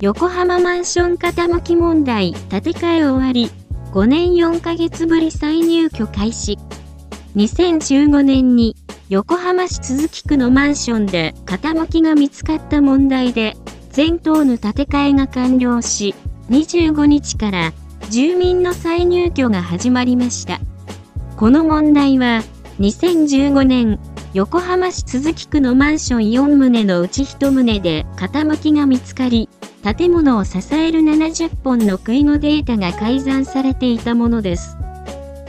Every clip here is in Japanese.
横浜マンション傾き問題建て替え終わり、5年4ヶ月ぶり再入居開始。2015年に横浜市都筑区のマンションで傾きが見つかった問題で、全棟の建て替えが完了し、25日から住民の再入居が始まりました。この問題は、2015年、横浜市都筑区のマンション4棟のうち1棟で傾きが見つかり、建物を支える70本の杭のデータが改ざんされていたものです。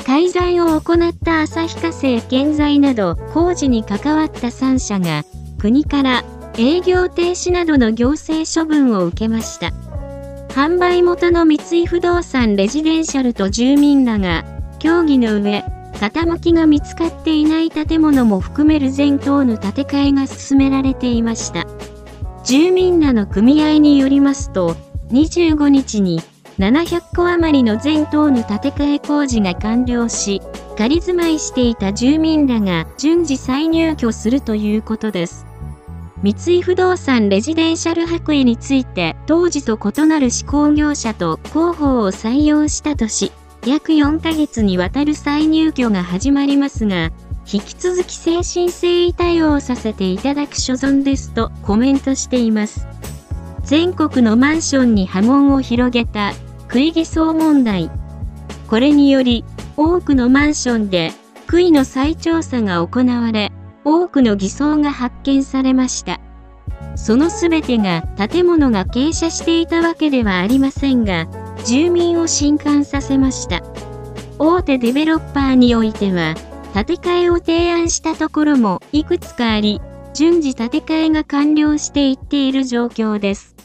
改ざんを行った旭化成建材など工事に関わった3社が国から営業停止などの行政処分を受けました。販売元の三井不動産レジデンシャルと住民らが協議の上、傾きが見つかっていない建物も含める全棟の建て替えが進められていました。住民らの組合によりますと、25日に700戸余りの全棟の建て替え工事が完了し、仮住まいしていた住民らが順次再入居するということです。三井不動産レジデンシャル白衣について当時と異なる施工業者と広報を採用したとし、約4ヶ月にわたる再入居が始まりますが、引き続き精神誠意対応させていただく所存ですとコメントしています。全国のマンションに波紋を広げた杭偽装問題。これにより、多くのマンションで杭の再調査が行われ、多くの偽装が発見されました。そのすべてが建物が傾斜していたわけではありませんが、住民を震撼させました。大手デベロッパーにおいては、建て替えを提案したところもいくつかあり、順次建て替えが完了していっている状況です。